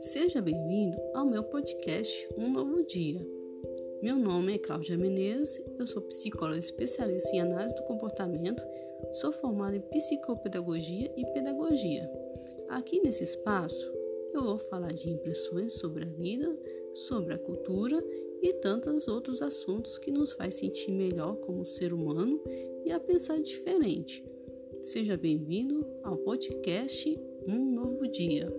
Seja bem-vindo ao meu podcast Um Novo Dia. Meu nome é Cláudia Menezes, eu sou psicóloga especialista em análise do comportamento, sou formada em psicopedagogia e pedagogia. Aqui nesse espaço, eu vou falar de impressões sobre a vida, sobre a cultura e tantos outros assuntos que nos faz sentir melhor como ser humano e a pensar diferente Seja bem-vindo ao podcast Um Novo Dia.